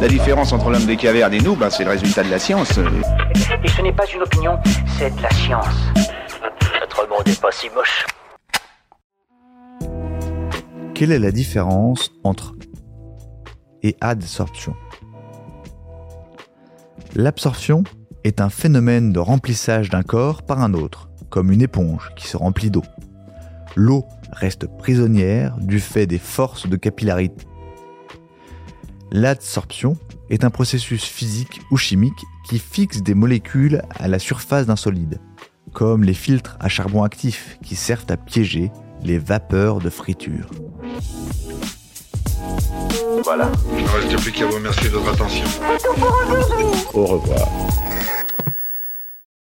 La différence entre l'homme des cavernes et nous, ben, c'est le résultat de la science. Et ce n'est pas une opinion, c'est de la science. Notre monde n'est pas si moche. Quelle est la différence entre et adsorption? L'absorption est un phénomène de remplissage d'un corps par un autre, comme une éponge qui se remplit d'eau. L'eau reste prisonnière du fait des forces de capillarité. L'adsorption est un processus physique ou chimique qui fixe des molécules à la surface d'un solide, comme les filtres à charbon actif qui servent à piéger les vapeurs de friture. Voilà. Il ne reste plus qu'à vous remercier de votre attention. Au revoir.